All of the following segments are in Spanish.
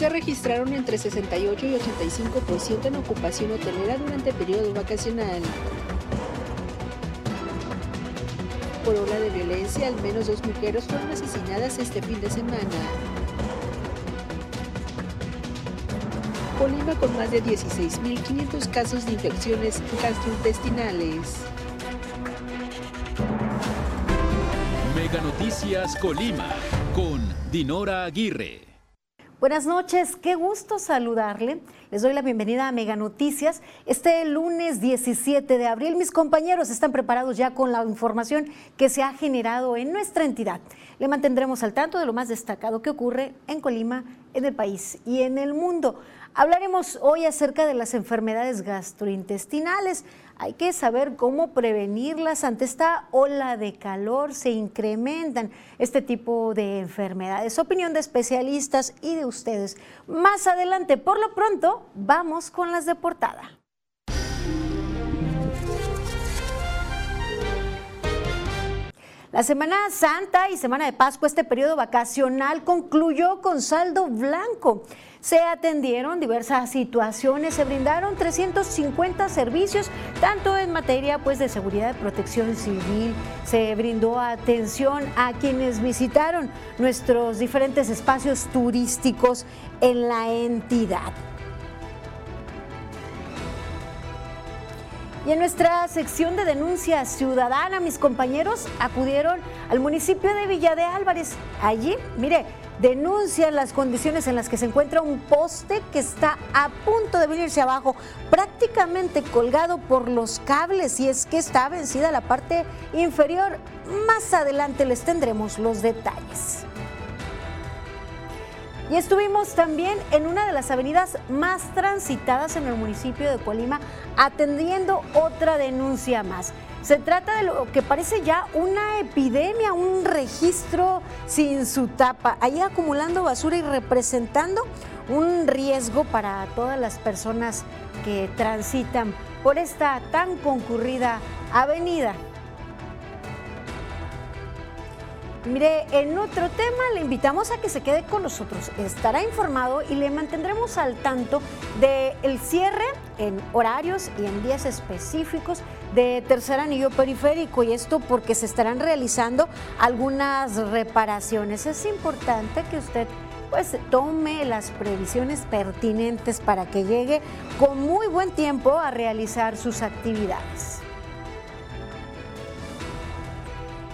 se registraron entre 68 y 85% en ocupación hotelera durante el periodo vacacional. Por ola de violencia, al menos dos mujeres fueron asesinadas este fin de semana. Colima con más de 16.500 casos de infecciones gastrointestinales. Mega Noticias Colima con Dinora Aguirre. Buenas noches, qué gusto saludarle. Les doy la bienvenida a Mega Noticias. Este lunes 17 de abril, mis compañeros están preparados ya con la información que se ha generado en nuestra entidad. Le mantendremos al tanto de lo más destacado que ocurre en Colima, en el país y en el mundo. Hablaremos hoy acerca de las enfermedades gastrointestinales. Hay que saber cómo prevenirlas ante esta ola de calor. Se incrementan este tipo de enfermedades. Opinión de especialistas y de ustedes. Más adelante, por lo pronto, vamos con las de portada. La Semana Santa y Semana de Pascua, este periodo vacacional concluyó con saldo blanco. Se atendieron diversas situaciones, se brindaron 350 servicios, tanto en materia pues, de seguridad y protección civil, se brindó atención a quienes visitaron nuestros diferentes espacios turísticos en la entidad. Y en nuestra sección de denuncia ciudadana, mis compañeros acudieron al municipio de Villa de Álvarez. Allí, mire, denuncian las condiciones en las que se encuentra un poste que está a punto de venirse abajo, prácticamente colgado por los cables y es que está vencida la parte inferior. Más adelante les tendremos los detalles. Y estuvimos también en una de las avenidas más transitadas en el municipio de Colima atendiendo otra denuncia más. Se trata de lo que parece ya una epidemia, un registro sin su tapa, ahí acumulando basura y representando un riesgo para todas las personas que transitan por esta tan concurrida avenida. Mire, en otro tema le invitamos a que se quede con nosotros. Estará informado y le mantendremos al tanto del cierre en horarios y en días específicos de tercer anillo periférico y esto porque se estarán realizando algunas reparaciones. Es importante que usted pues tome las previsiones pertinentes para que llegue con muy buen tiempo a realizar sus actividades.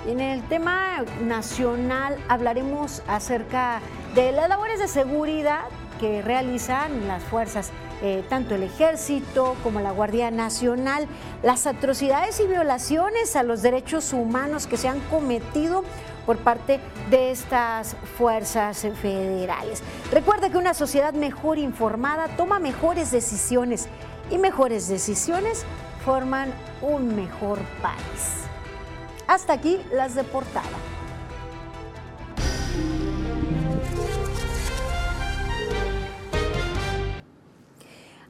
En el tema nacional hablaremos acerca de las labores de seguridad que realizan las fuerzas, eh, tanto el ejército como la Guardia Nacional, las atrocidades y violaciones a los derechos humanos que se han cometido por parte de estas fuerzas federales. Recuerda que una sociedad mejor informada toma mejores decisiones y mejores decisiones forman un mejor país. Hasta aquí las de portada.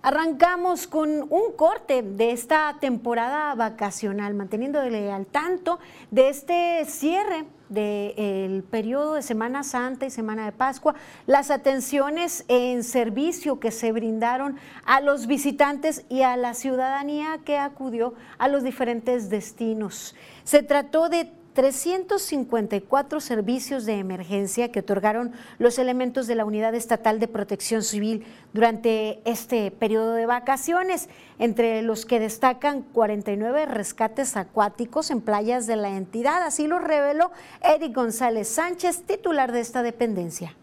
Arrancamos con un corte de esta temporada vacacional, manteniéndole al tanto de este cierre del periodo de Semana Santa y Semana de Pascua, las atenciones en servicio que se brindaron a los visitantes y a la ciudadanía que acudió a los diferentes destinos. Se trató de 354 servicios de emergencia que otorgaron los elementos de la Unidad Estatal de Protección Civil durante este periodo de vacaciones, entre los que destacan 49 rescates acuáticos en playas de la entidad. Así lo reveló Eric González Sánchez, titular de esta dependencia.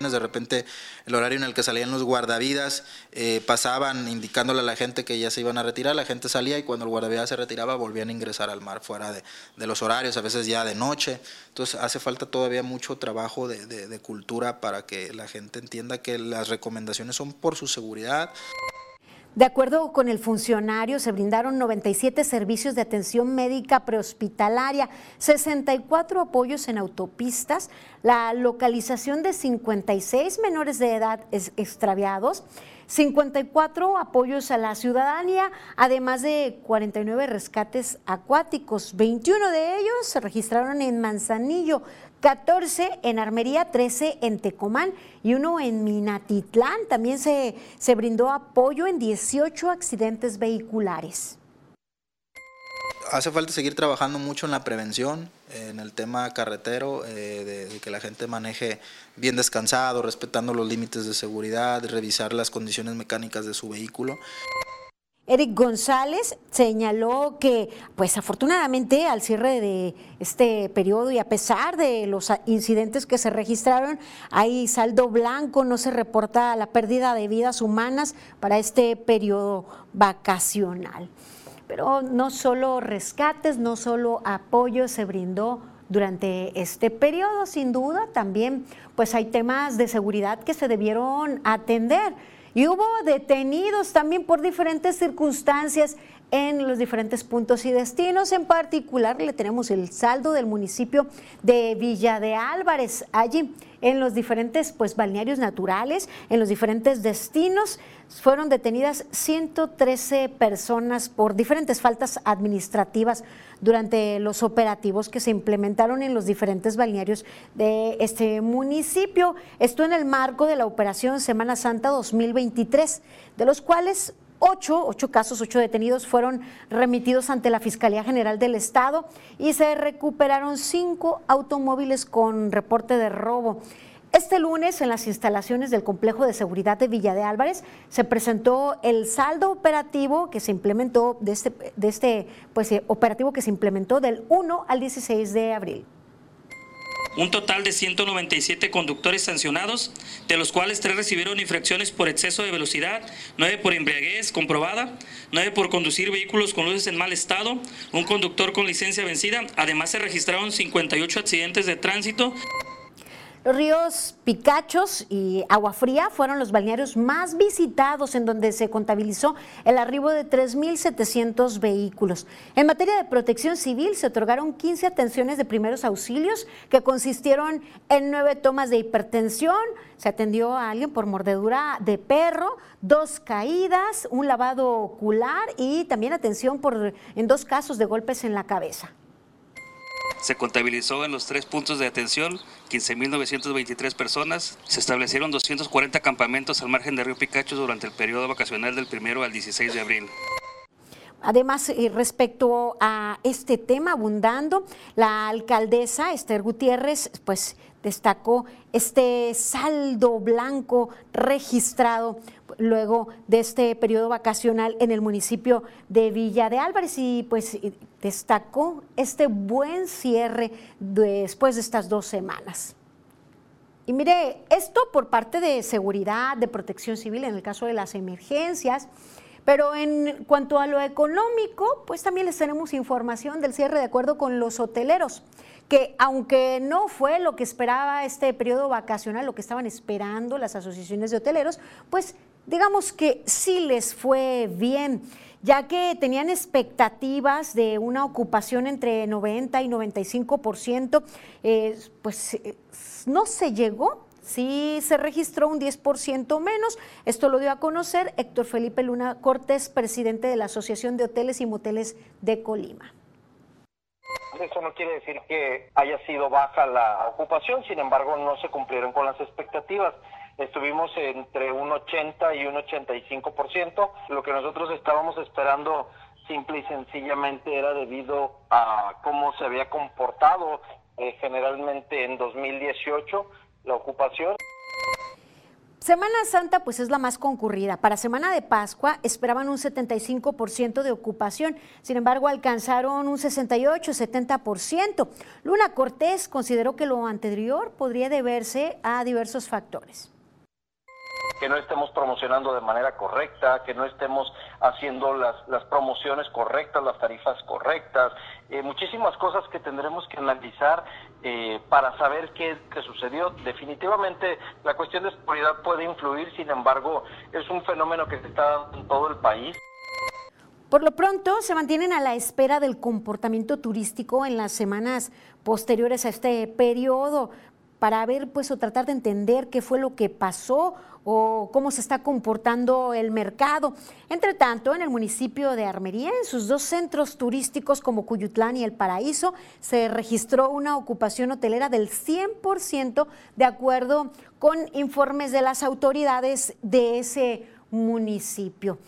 De repente el horario en el que salían los guardavidas eh, pasaban indicándole a la gente que ya se iban a retirar, la gente salía y cuando el guardavidas se retiraba volvían a ingresar al mar fuera de, los horarios, a veces ya de noche. Entonces hace falta todavía mucho trabajo de, de cultura para que la gente entienda que las recomendaciones son por su seguridad. De acuerdo con el funcionario, se brindaron 97 servicios de atención médica prehospitalaria, 64 apoyos en autopistas, la localización de 56 menores de edad extraviados, 54 apoyos a la ciudadanía, además de 49 rescates acuáticos. 21 de ellos se registraron en Manzanillo, 14 en Armería, 13 en Tecomán y uno en Minatitlán. También se, se brindó apoyo en 18 accidentes vehiculares hace falta seguir trabajando mucho en la prevención, en el tema carretero, eh, de, que la gente maneje bien descansado, respetando los límites de seguridad, revisar las condiciones mecánicas de su vehículo. Eric González señaló que, pues afortunadamente, al cierre de este periodo y a pesar de los incidentes que se registraron, hay saldo blanco, no se reporta la pérdida de vidas humanas para este periodo vacacional. Pero no solo rescates, no solo apoyo se brindó durante este periodo, sin duda también pues hay temas de seguridad que se debieron atender. Y hubo detenidos también por diferentes circunstancias en los diferentes puntos y destinos. En particular, le tenemos el saldo del municipio de Villa de Álvarez. Allí, en los diferentes pues, balnearios naturales, en los diferentes destinos, fueron detenidas 113 personas por diferentes faltas administrativas durante los operativos que se implementaron en los diferentes balnearios de este municipio. Esto en el marco de la operación Semana Santa 2023, de los cuales ocho, ocho casos, ocho detenidos fueron remitidos ante la Fiscalía General del Estado y se recuperaron cinco automóviles con reporte de robo. Este lunes, en las instalaciones del Complejo de Seguridad de Villa de Álvarez, se presentó el saldo operativo que se implementó de este, de este pues, eh, operativo que se implementó del 1 al 16 de abril un total de 197 conductores sancionados, de los cuales tres recibieron infracciones por exceso de velocidad, nueve por embriaguez comprobada, nueve por conducir vehículos con luces en mal estado, un conductor con licencia vencida. Además se registraron 58 accidentes de tránsito. Los ríos Picachos y Agua Fría fueron los balnearios más visitados en donde se contabilizó el arribo de 3.700 vehículos. En materia de protección civil se otorgaron 15 atenciones de primeros auxilios que consistieron en nueve tomas de hipertensión, se atendió a alguien por mordedura de perro, dos caídas, un lavado ocular y también atención por, en dos casos de golpes en la cabeza. Se contabilizó en los tres puntos de atención 15.923 personas. Se establecieron 240 campamentos al margen de Río Picacho durante el periodo vacacional del 1 al 16 de abril. Además, eh, respecto a este tema abundando, la alcaldesa Esther Gutiérrez, pues destacó este saldo blanco registrado luego de este periodo vacacional en el municipio de Villa de Álvarez y pues destacó este buen cierre después de estas dos semanas. Y mire, esto por parte de seguridad, de protección civil en el caso de las emergencias, pero en cuanto a lo económico, pues también les tenemos información del cierre de acuerdo con los hoteleros que aunque no fue lo que esperaba este periodo vacacional, lo que estaban esperando las asociaciones de hoteleros, pues digamos que sí les fue bien, ya que tenían expectativas de una ocupación entre 90 y 95%, eh, pues eh, no se llegó. Sí se registró un 10% menos. Esto lo dio a conocer Héctor Felipe Luna Cortés, presidente de la Asociación de Hoteles y Moteles de Colima. Eso no quiere decir que haya sido baja la ocupación, sin embargo no se cumplieron con las expectativas. Estuvimos entre un 80 y un 85%. Lo que nosotros estábamos esperando simple y sencillamente era debido a cómo se había comportado eh, generalmente en 2018 la ocupación. Semana Santa pues es la más concurrida. Para Semana de Pascua esperaban un 75% de ocupación, sin embargo alcanzaron un 68-70%. Luna Cortés consideró que lo anterior podría deberse a diversos factores que no estemos promocionando de manera correcta, que no estemos haciendo las, las promociones correctas, las tarifas correctas, eh, muchísimas cosas que tendremos que analizar eh, para saber qué, qué, sucedió. Definitivamente la cuestión de seguridad puede influir, sin embargo, es un fenómeno que se está dando en todo el país. Por lo pronto, se mantienen a la espera del comportamiento turístico en las semanas posteriores a este periodo para ver pues o tratar de entender qué fue lo que pasó o cómo se está comportando el mercado. Entre tanto, en el municipio de Armería, en sus dos centros turísticos como Cuyutlán y El Paraíso, se registró una ocupación hotelera del 100% de acuerdo con informes de las autoridades de ese municipio.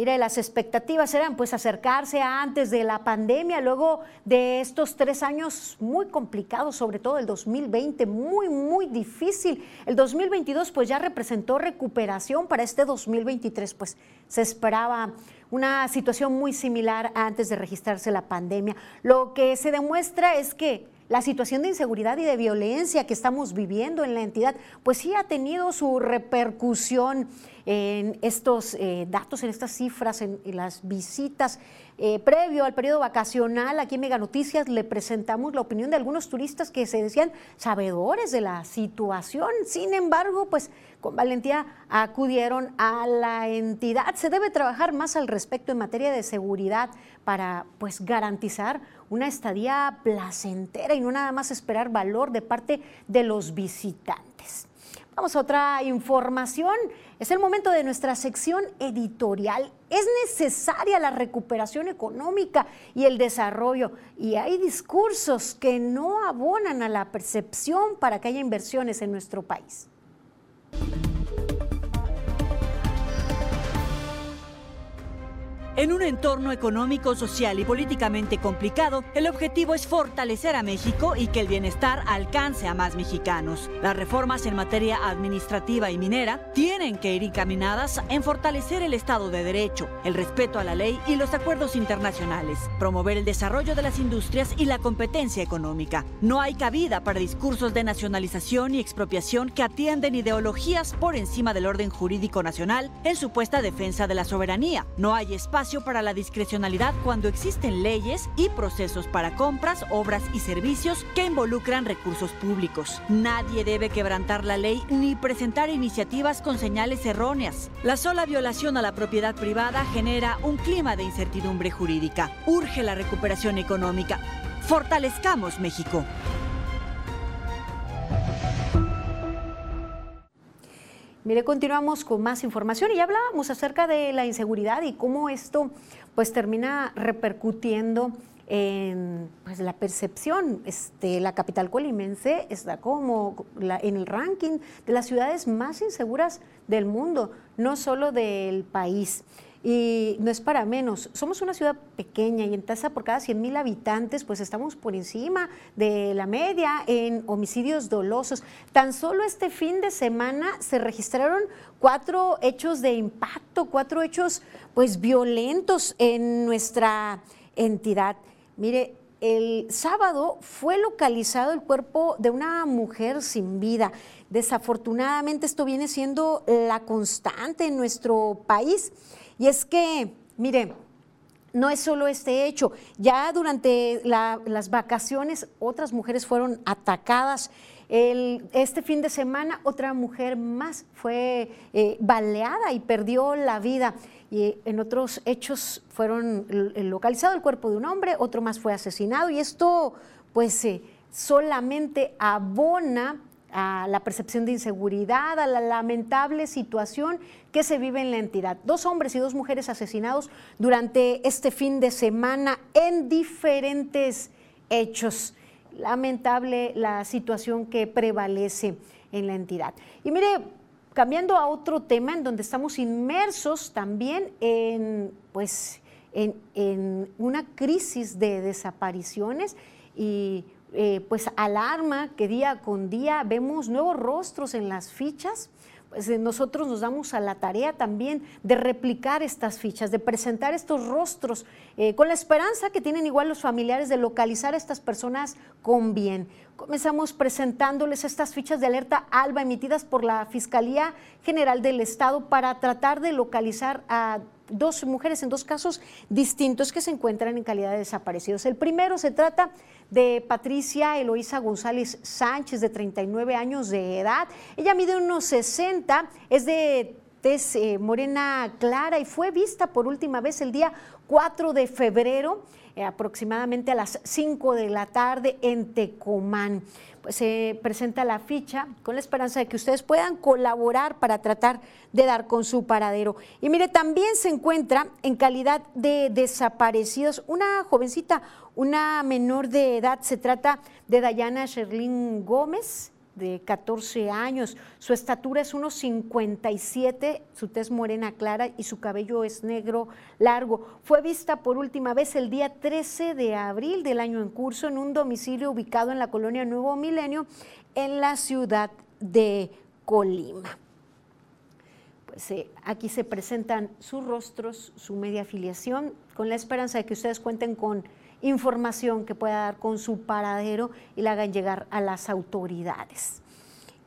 Mire, las expectativas eran pues acercarse a antes de la pandemia, luego de estos tres años muy complicados, sobre todo el 2020, muy, muy difícil. El 2022 pues ya representó recuperación para este 2023, pues se esperaba una situación muy similar antes de registrarse la pandemia. Lo que se demuestra es que la situación de inseguridad y de violencia que estamos viviendo en la entidad, pues sí ha tenido su repercusión en estos eh, datos, en estas cifras, en, las visitas. Eh, previo al periodo vacacional, aquí en Mega Noticias le presentamos la opinión de algunos turistas que se decían sabedores de la situación. Sin embargo, pues con valentía acudieron a la entidad. Se debe trabajar más al respecto en materia de seguridad para pues garantizar una estadía placentera y no nada más esperar valor de parte de los visitantes. Vamos a otra información. Es el momento de nuestra sección editorial. Es necesaria la recuperación económica y el desarrollo. Y hay discursos que no abonan a la percepción para que haya inversiones en nuestro país. En un entorno económico, social y políticamente complicado, el objetivo es fortalecer a México y que el bienestar alcance a más mexicanos. Las reformas en materia administrativa y minera tienen que ir encaminadas en fortalecer el Estado de Derecho, el respeto a la ley y los acuerdos internacionales, promover el desarrollo de las industrias y la competencia económica. No hay cabida para discursos de nacionalización y expropiación que atienden ideologías por encima del orden jurídico nacional en supuesta defensa de la soberanía. No hay espacio para la discrecionalidad cuando existen leyes y procesos para compras, obras y servicios que involucran recursos públicos. Nadie debe quebrantar la ley ni presentar iniciativas con señales erróneas. La sola violación a la propiedad privada genera un clima de incertidumbre jurídica. Urge la recuperación económica. Fortalezcamos México. Mire, continuamos con más información y ya hablábamos acerca de la inseguridad y cómo esto pues termina repercutiendo en pues, la percepción. Este, la capital colimense está como en el ranking de las ciudades más inseguras del mundo, no solo del país. Y no es para menos, somos una ciudad pequeña y en tasa por cada 100 mil habitantes, pues estamos por encima de la media en homicidios dolosos. Tan solo este fin de semana se registraron cuatro hechos de impacto, cuatro hechos pues violentos en nuestra entidad. Mire, el sábado fue localizado el cuerpo de una mujer sin vida. Desafortunadamente esto viene siendo la constante en nuestro país. Y es que, mire, no es solo este hecho, ya durante las vacaciones otras mujeres fueron atacadas. este fin de semana otra mujer más fue eh, baleada y perdió la vida. Y en otros hechos fueron localizado el cuerpo de un hombre, otro más fue asesinado y esto pues eh, solamente abona a la percepción de inseguridad, a la lamentable situación que se vive en la entidad. Dos hombres y dos mujeres asesinados durante este fin de semana en diferentes hechos. Lamentable la situación que prevalece en la entidad. Y mire, cambiando a otro tema en donde estamos inmersos también en, pues, en, en una crisis de desapariciones y eh, pues alarma que día con día vemos nuevos rostros en las fichas. Pues eh, nosotros nos damos a la tarea también de replicar estas fichas, de presentar estos rostros, eh, con la esperanza que tienen igual los familiares de localizar a estas personas con bien. Comenzamos presentándoles estas fichas de alerta ALBA emitidas por la Fiscalía General del Estado para tratar de localizar a dos mujeres en dos casos distintos que se encuentran en calidad de desaparecidos. El primero se trata de Patricia Eloísa González Sánchez, de 39 años de edad. Ella mide unos 60, es de tez eh, morena clara y fue vista por última vez el día 4 de febrero, eh, aproximadamente a las 5 de la tarde en Tecomán. Pues se presenta la ficha con la esperanza de que ustedes puedan colaborar para tratar de dar con su paradero. Y mire, también se encuentra en calidad de desaparecidos una jovencita, una menor de edad, se trata de Dayana Sherlyn Gómez, de 14 años. Su estatura es unos 57, su tez morena clara y su cabello es negro largo. Fue vista por última vez el día 13 de abril del año en curso en un domicilio ubicado en la colonia Nuevo Milenio en la ciudad de Colima. Pues eh, aquí se presentan sus rostros, su media afiliación, con la esperanza de que ustedes cuenten con información que pueda dar con su paradero y la hagan llegar a las autoridades.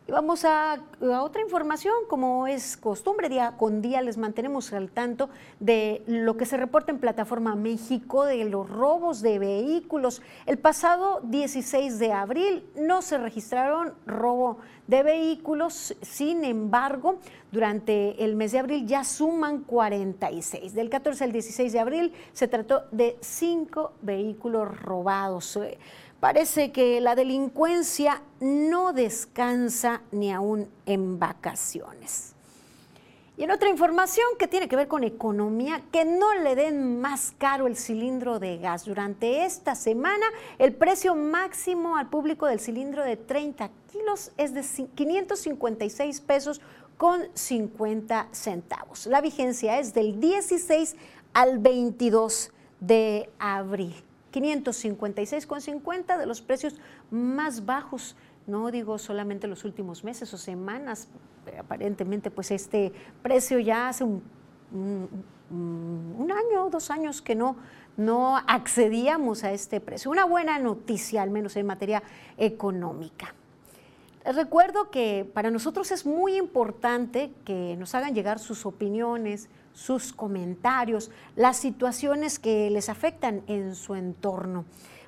Y vamos a, otra información, como es costumbre, día con día les mantenemos al tanto de lo que se reporta en Plataforma México de los robos de vehículos. El pasado 16 de abril no se registraron robo de vehículos, sin embargo, durante el mes de abril ya suman 46. Del 14 al 16 de abril se trató de cinco vehículos robados. Parece que la delincuencia no descansa ni aún en vacaciones. Y en otra información que tiene que ver con economía, que no le den más caro el cilindro de gas. Durante esta semana, el precio máximo al público del cilindro de 30 kilos es de 556 pesos con 50 centavos. La vigencia es del 16 al 22 de abril. 556,50 de los precios más bajos, no digo solamente los últimos meses o semanas, aparentemente pues este precio ya hace un, un, año, dos años que no, no accedíamos a este precio. Una buena noticia, al menos en materia económica. Recuerdo que para nosotros es muy importante que nos hagan llegar sus opiniones, sus comentarios, las situaciones que les afectan en su entorno.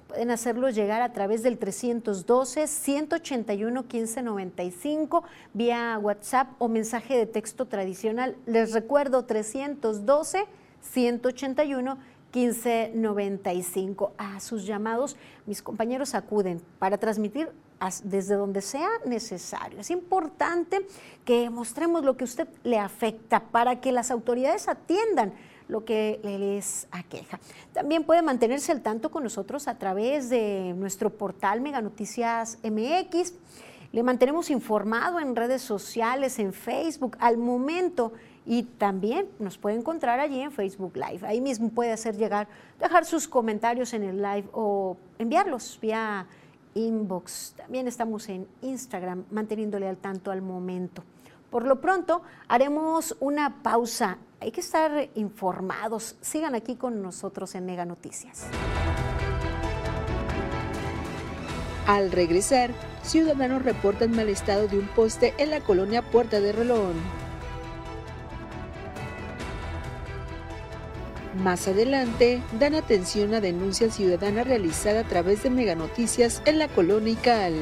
Pueden hacerlo llegar a través del 312-181-1595 vía WhatsApp o mensaje de texto tradicional. Les recuerdo 312-181. 1595. A sus llamados, mis compañeros acuden para transmitir desde donde sea necesario. Es importante que mostremos lo que a usted le afecta para que las autoridades atiendan lo que les aqueja. También puede mantenerse al tanto con nosotros a través de nuestro portal Mega Noticias MX. Le mantenemos informado en redes sociales, en Facebook, al momento y también nos puede encontrar allí en Facebook Live. Ahí mismo puede hacer llegar, dejar sus comentarios en el live o enviarlos vía inbox. También estamos en Instagram, manteniéndole al tanto al momento. Por lo pronto, haremos una pausa. Hay que estar informados. Sigan aquí con nosotros en Mega Noticias. Al regresar, ciudadanos reportan mal estado de un poste en la colonia Puerta de Relón. Más adelante, dan atención a denuncia ciudadana realizada a través de Meganoticias en la colonia Ical.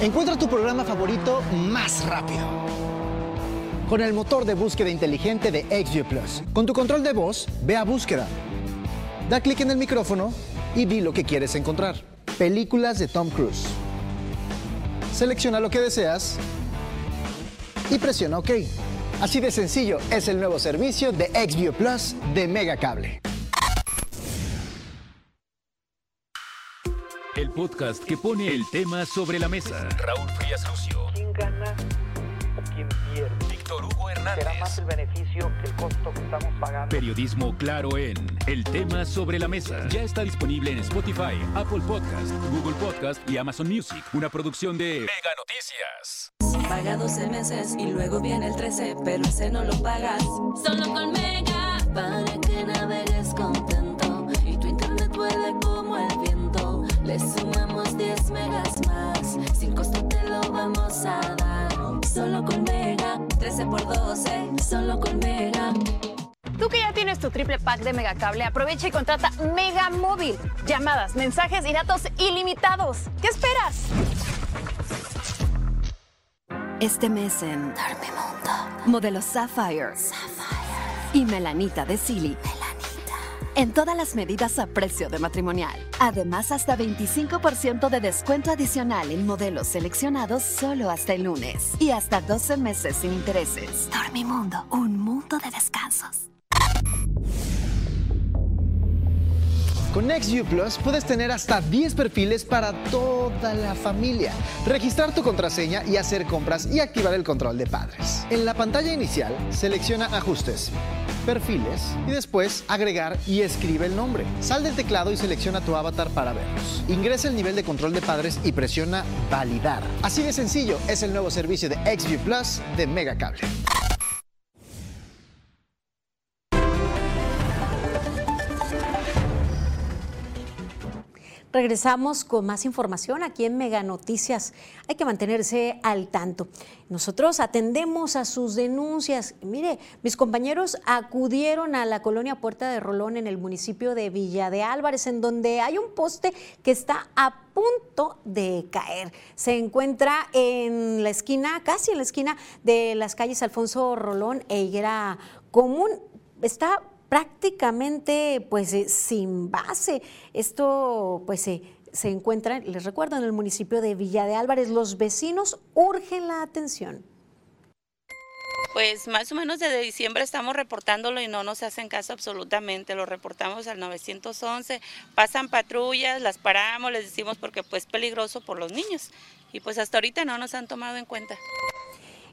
Encuentra tu programa favorito más rápido con el motor de búsqueda inteligente de XView Plus. Con tu control de voz, ve a búsqueda. Da clic en el micrófono y di lo que quieres encontrar. Películas de Tom Cruise. Selecciona lo que deseas y presiona OK. Así de sencillo es el nuevo servicio de XView Plus de Megacable. El podcast que pone el tema sobre la mesa. Raúl Frías Lucio. ¿Quién gana o quién pierde? Hugo Hernández. Será más el beneficio que el costo que estamos pagando. Periodismo claro en El tema sobre la mesa. Ya está disponible en Spotify, Apple Podcast, Google Podcast y Amazon Music. Una producción de Mega Noticias. Paga 12 meses y luego viene el 13, pero ese no lo pagas. Solo con Mega. Para que navegues contento y tu internet vuele como el viento. Le sumamos 10 megas más. Sin costo te lo vamos a dar. Solo con Mega. 13 12 por 12, solo con Mega. Tú que ya tienes tu triple pack de Megacable, aprovecha y contrata Mega Móvil. Llamadas, mensajes y datos ilimitados. ¿Qué esperas? Este mes en Dormimundo, modelo Sapphire, y Melanita de Silly. En todas las medidas a precio de matrimonial. Además, hasta 25% de descuento adicional en modelos seleccionados solo hasta el lunes. Y hasta 12 meses sin intereses. Dormimundo, un mundo de descansos. Con NextView Plus puedes tener hasta 10 perfiles para toda la familia, registrar tu contraseña y hacer compras y activar el control de padres. En la pantalla inicial, selecciona Ajustes, Perfiles y después Agregar y escribe el nombre. Sal del teclado y selecciona tu avatar para verlos. Ingresa el nivel de control de padres y presiona Validar. Así de sencillo es el nuevo servicio de XView Plus de Megacable. Regresamos con más información aquí en Mega Noticias. Hay que mantenerse al tanto. Nosotros atendemos a sus denuncias. Mire, mis compañeros acudieron a la colonia Puerta de Rolón en el municipio de Villa de Álvarez, en donde hay un poste que está a punto de caer. Se encuentra en la esquina, casi en la esquina de las calles Alfonso Rolón e Higuera Común. Está prácticamente pues eh, sin base. Esto pues se encuentra, les recuerdo, en el municipio de Villa de Álvarez. Los vecinos urgen la atención. Pues más o menos desde diciembre estamos reportándolo y no nos hacen caso absolutamente, lo reportamos al 911, pasan patrullas, las paramos, les decimos porque pues es peligroso por los niños y pues hasta ahorita no nos han tomado en cuenta.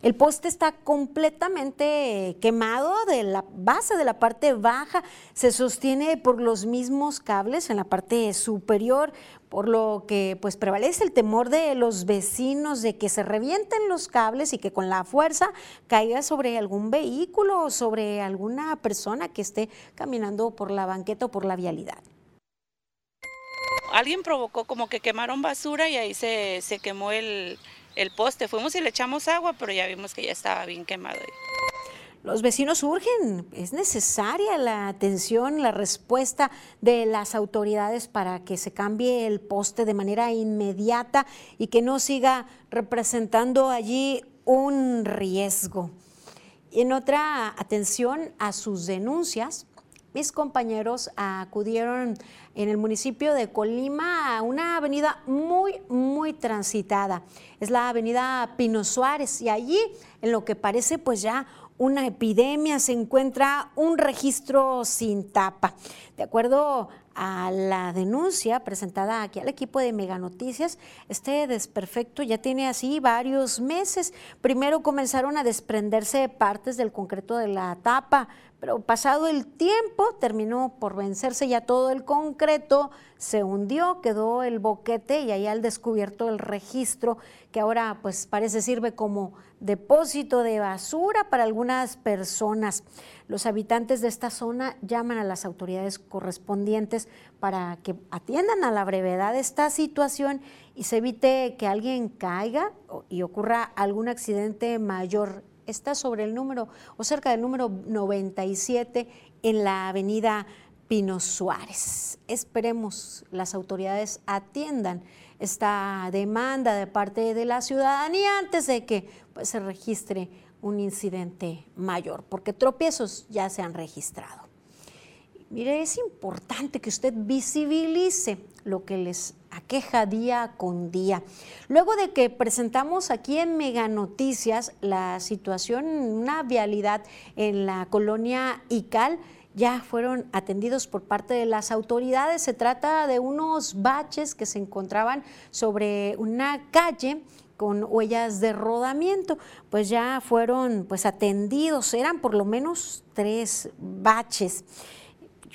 El poste está completamente quemado de la base de la parte baja, se sostiene por los mismos cables en la parte superior, por lo que pues prevalece el temor de los vecinos de que se revienten los cables y que con la fuerza caiga sobre algún vehículo o sobre alguna persona que esté caminando por la banqueta o por la vialidad. Alguien provocó como que quemaron basura y ahí se, se quemó el, el poste. Fuimos y le echamos agua, pero ya vimos que ya estaba bien quemado. Los vecinos urgen, es necesaria la atención, la respuesta de las autoridades para que se cambie el poste de manera inmediata y que no siga representando allí un riesgo. En otra atención a sus denuncias, mis compañeros acudieron en el municipio de Colima a una avenida muy, muy transitada. Es la avenida Pino Suárez y allí, en lo que parece pues ya una epidemia, se encuentra un registro sin tapa. De acuerdo a la denuncia presentada aquí al equipo de Mega Noticias, este desperfecto ya tiene así varios meses. Primero comenzaron a desprenderse partes del concreto de la tapa, pero pasado el tiempo terminó por vencerse ya todo el concreto, se hundió, quedó el boquete y ahí al descubierto el registro que ahora pues parece sirve como depósito de basura para algunas personas. Los habitantes de esta zona llaman a las autoridades correspondientes para que atiendan a la brevedad esta situación y se evite que alguien caiga y ocurra algún accidente mayor. Está sobre el número o cerca del número 97 en la avenida Pino Suárez. Esperemos las autoridades atiendan esta demanda de parte de la ciudadanía antes de que pues, se registre un incidente mayor, porque tropiezos ya se han registrado. Mire, es importante que usted visibilice lo que les aqueja día con día. Luego de que presentamos aquí en Mega Noticias la situación, una vialidad en la colonia Ical, ya fueron atendidos por parte de las autoridades. Se trata de unos baches que se encontraban sobre una calle con huellas de rodamiento, pues ya fueron pues atendidos, eran por lo menos tres baches.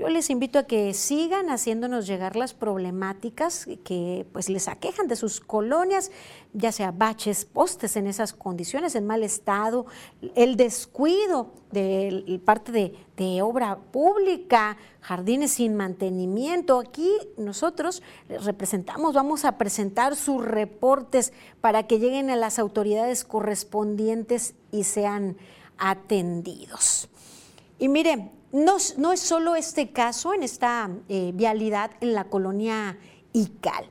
Yo les invito a que sigan haciéndonos llegar las problemáticas que pues les aquejan de sus colonias, ya sea baches, postes en esas condiciones, en mal estado, el descuido de parte de, obra pública, jardines sin mantenimiento. Aquí nosotros les representamos, vamos a presentar sus reportes para que lleguen a las autoridades correspondientes y sean atendidos. Y mire, no, es solo este caso en esta eh, vialidad en la colonia Ical.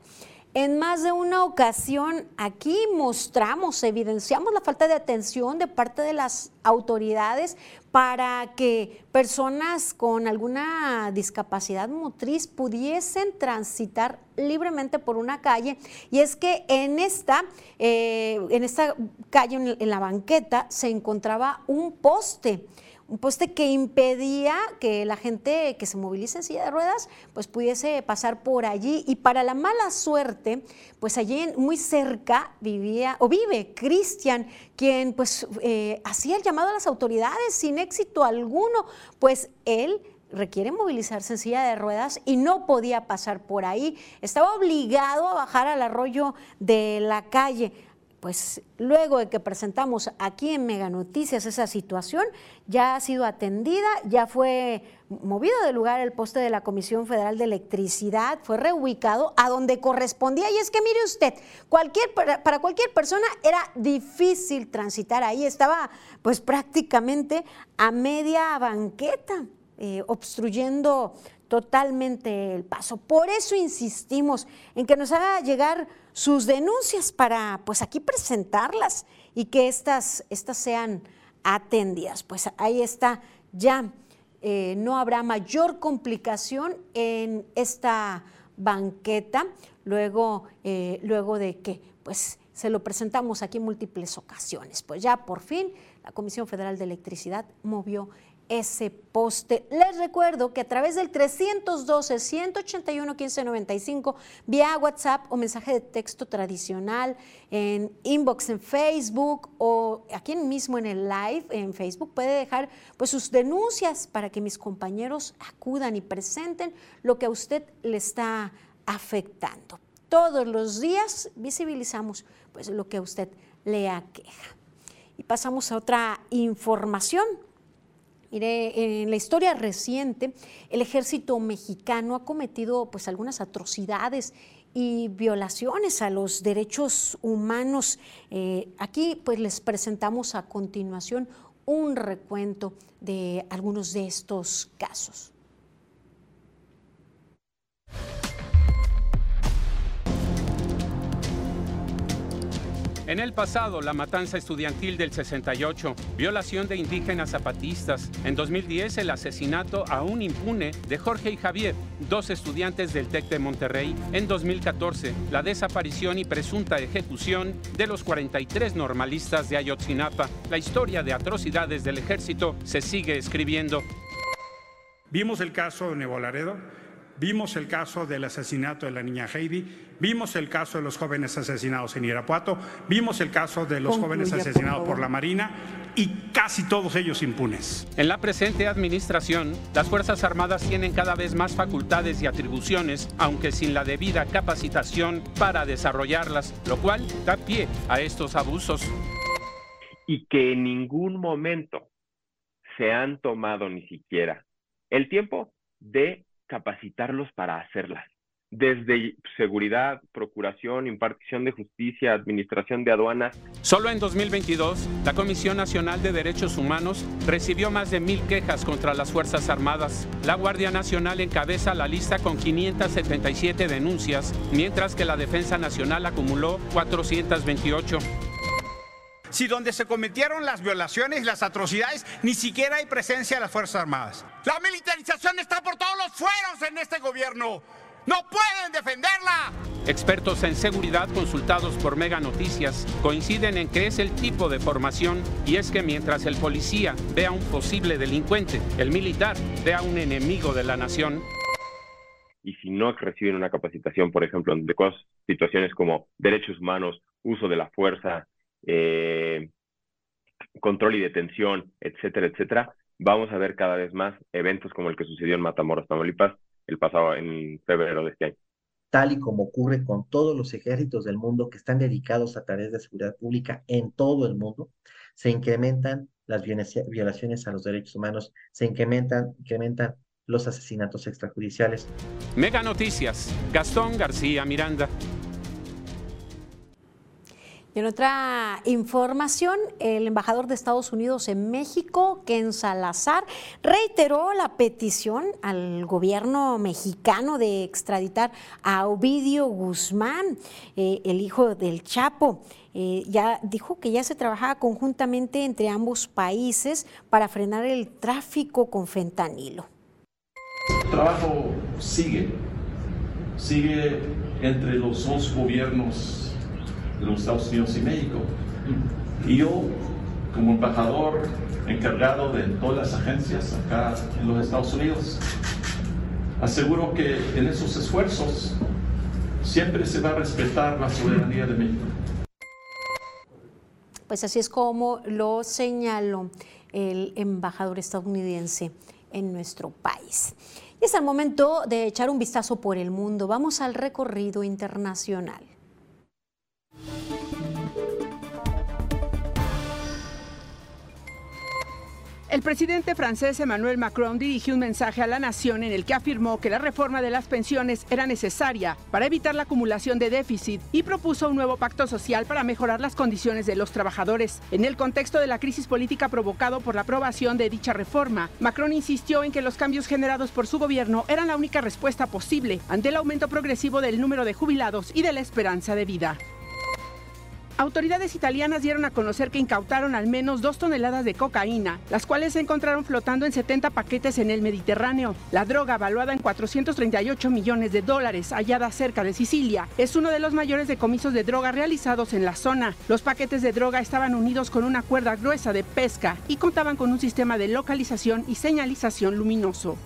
En más de una ocasión aquí mostramos, evidenciamos la falta de atención de parte de las autoridades para que personas con alguna discapacidad motriz pudiesen transitar libremente por una calle. Y es que en esta, eh, en esta calle, en la banqueta, se encontraba un poste un poste que impedía que la gente que se moviliza en silla de ruedas pues pudiese pasar por allí. Y para la mala suerte pues allí muy cerca vivía o vive Cristian quien pues eh, hacía el llamado a las autoridades sin éxito alguno. Pues él requiere movilizarse en silla de ruedas y no podía pasar por ahí. Estaba obligado a bajar al arroyo de la calle pues luego de que presentamos aquí en Mega Noticias esa situación, ya ha sido atendida, ya fue movido del lugar el poste de la Comisión Federal de Electricidad, fue reubicado a donde correspondía. Y es que mire usted, cualquier, para cualquier persona era difícil transitar ahí, estaba pues prácticamente a media banqueta, eh, obstruyendo totalmente el paso. Por eso insistimos en que nos haga llegar sus denuncias para, pues aquí presentarlas y que estas, estas sean atendidas. Pues ahí está, ya eh, no habrá mayor complicación en esta banqueta, luego, eh, luego de que pues se lo presentamos aquí en múltiples ocasiones. Pues ya por fin la Comisión Federal de Electricidad movió ese poste. Les recuerdo que a través del 312-181-1595, vía WhatsApp o mensaje de texto tradicional, en inbox en Facebook o aquí mismo en el live en Facebook, puede dejar pues, sus denuncias para que mis compañeros acudan y presenten lo que a usted le está afectando. Todos los días visibilizamos pues, lo que a usted le aqueja. Y pasamos a otra información Mire, en la historia reciente, el ejército mexicano ha cometido pues algunas atrocidades y violaciones a los derechos humanos. Eh, aquí pues les presentamos a continuación un recuento de algunos de estos casos. En el pasado, la matanza estudiantil del 68, violación de indígenas zapatistas. En 2010, el asesinato aún impune de Jorge y Javier, dos estudiantes del TEC de Monterrey. En 2014, la desaparición y presunta ejecución de los 43 normalistas de Ayotzinapa. La historia de atrocidades del ejército se sigue escribiendo. Vimos el caso de Nuevo Laredo Vimos el caso del asesinato de la niña Heidi, vimos el caso de los jóvenes asesinados en Irapuato, vimos el caso de los jóvenes asesinados por, la Marina y casi todos ellos impunes. En la presente administración, las Fuerzas Armadas tienen cada vez más facultades y atribuciones, aunque sin la debida capacitación para desarrollarlas, lo cual da pie a estos abusos. Y que en ningún momento se han tomado ni siquiera el tiempo de capacitarlos para hacerlas. Desde seguridad, procuración, impartición de justicia, administración de aduanas. Solo en 2022, la Comisión Nacional de Derechos Humanos recibió más de mil quejas contra las Fuerzas Armadas. La Guardia Nacional encabeza la lista con 577 denuncias, mientras que la Defensa Nacional acumuló 428 si donde se cometieron las violaciones y las atrocidades ni siquiera hay presencia de las Fuerzas Armadas. La militarización está por todos los fueros en este gobierno. ¡No pueden defenderla! Expertos en seguridad consultados por Mega Noticias coinciden en que es el tipo de formación y es que mientras el policía ve a un posible delincuente, el militar ve a un enemigo de la nación. Y si no reciben una capacitación, por ejemplo, de cosas, situaciones como derechos humanos, uso de la fuerza, eh, control y detención, etcétera, etcétera, vamos a ver cada vez más eventos como el que sucedió en Matamoros, Tamaulipas, el pasado en febrero de este año. Tal y como ocurre con todos los ejércitos del mundo que están dedicados a tareas de seguridad pública en todo el mundo, se incrementan las violaciones a los derechos humanos, se incrementan, incrementan los asesinatos extrajudiciales. Mega Noticias, Gastón García Miranda. En otra información, el embajador de Estados Unidos en México, Ken Salazar, reiteró la petición al gobierno mexicano de extraditar a Ovidio Guzmán, eh, el hijo del Chapo. Eh, ya dijo que ya se trabajaba conjuntamente entre ambos países para frenar el tráfico con fentanilo. El trabajo sigue, sigue entre los dos gobiernos de los Estados Unidos y México. Y yo, como embajador encargado de todas las agencias acá en los Estados Unidos, aseguro que en esos esfuerzos siempre se va a respetar la soberanía de México. Pues así es como lo señaló el embajador estadounidense en nuestro país. Y es el momento de echar un vistazo por el mundo. Vamos al recorrido internacional. El presidente francés Emmanuel Macron dirigió un mensaje a la nación en el que afirmó que la reforma de las pensiones era necesaria para evitar la acumulación de déficit y propuso un nuevo pacto social para mejorar las condiciones de los trabajadores. En el contexto de la crisis política provocado por la aprobación de dicha reforma, Macron insistió en que los cambios generados por su gobierno eran la única respuesta posible ante el aumento progresivo del número de jubilados y de la esperanza de vida. Autoridades italianas dieron a conocer que incautaron al menos dos toneladas de cocaína, las cuales se encontraron flotando en 70 paquetes en el Mediterráneo. La droga, valuada en 438 millones de dólares, hallada cerca de Sicilia, es uno de los mayores decomisos de droga realizados en la zona. Los paquetes de droga estaban unidos con una cuerda gruesa de pesca y contaban con un sistema de localización y señalización luminoso.